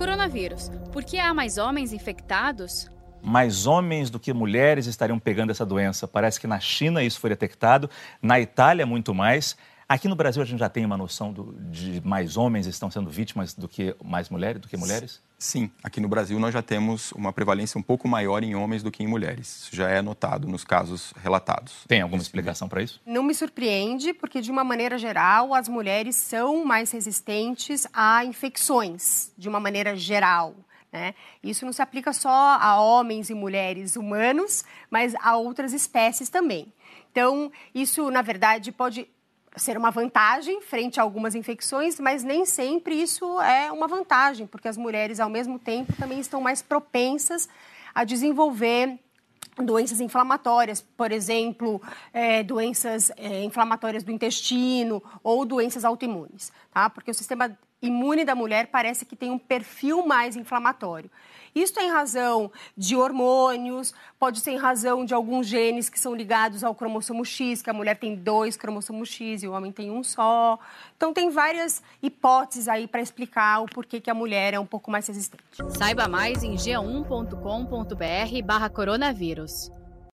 Coronavírus. Por que há mais homens infectados? mais homens do que mulheres estariam pegando essa doença. Parece que na China isso foi detectado, na Itália muito mais. Aqui no Brasil a gente já tem uma noção do, de mais homens estão sendo vítimas do que mais mulheres, do que mulheres? Sim, aqui no Brasil nós já temos uma prevalência um pouco maior em homens do que em mulheres. Isso já é notado nos casos relatados. Tem alguma explicação para isso? Não me surpreende, porque de uma maneira geral as mulheres são mais resistentes a infecções, de uma maneira geral. Né? Isso não se aplica só a homens e mulheres humanos, mas a outras espécies também. Então, isso, na verdade, pode ser uma vantagem frente a algumas infecções, mas nem sempre isso é uma vantagem, porque as mulheres, ao mesmo tempo, também estão mais propensas a desenvolver doenças inflamatórias, por exemplo, é, doenças é, inflamatórias do intestino ou doenças autoimunes, tá? Porque o sistema imune da mulher parece que tem um perfil mais inflamatório. Isso tem razão de hormônios, pode ser em razão de alguns genes que são ligados ao cromossomo X, que a mulher tem dois cromossomos X e o homem tem um só. Então, tem várias hipóteses aí para explicar o porquê que a mulher é um pouco mais resistente. Saiba mais em g1.com.br/barra coronavírus.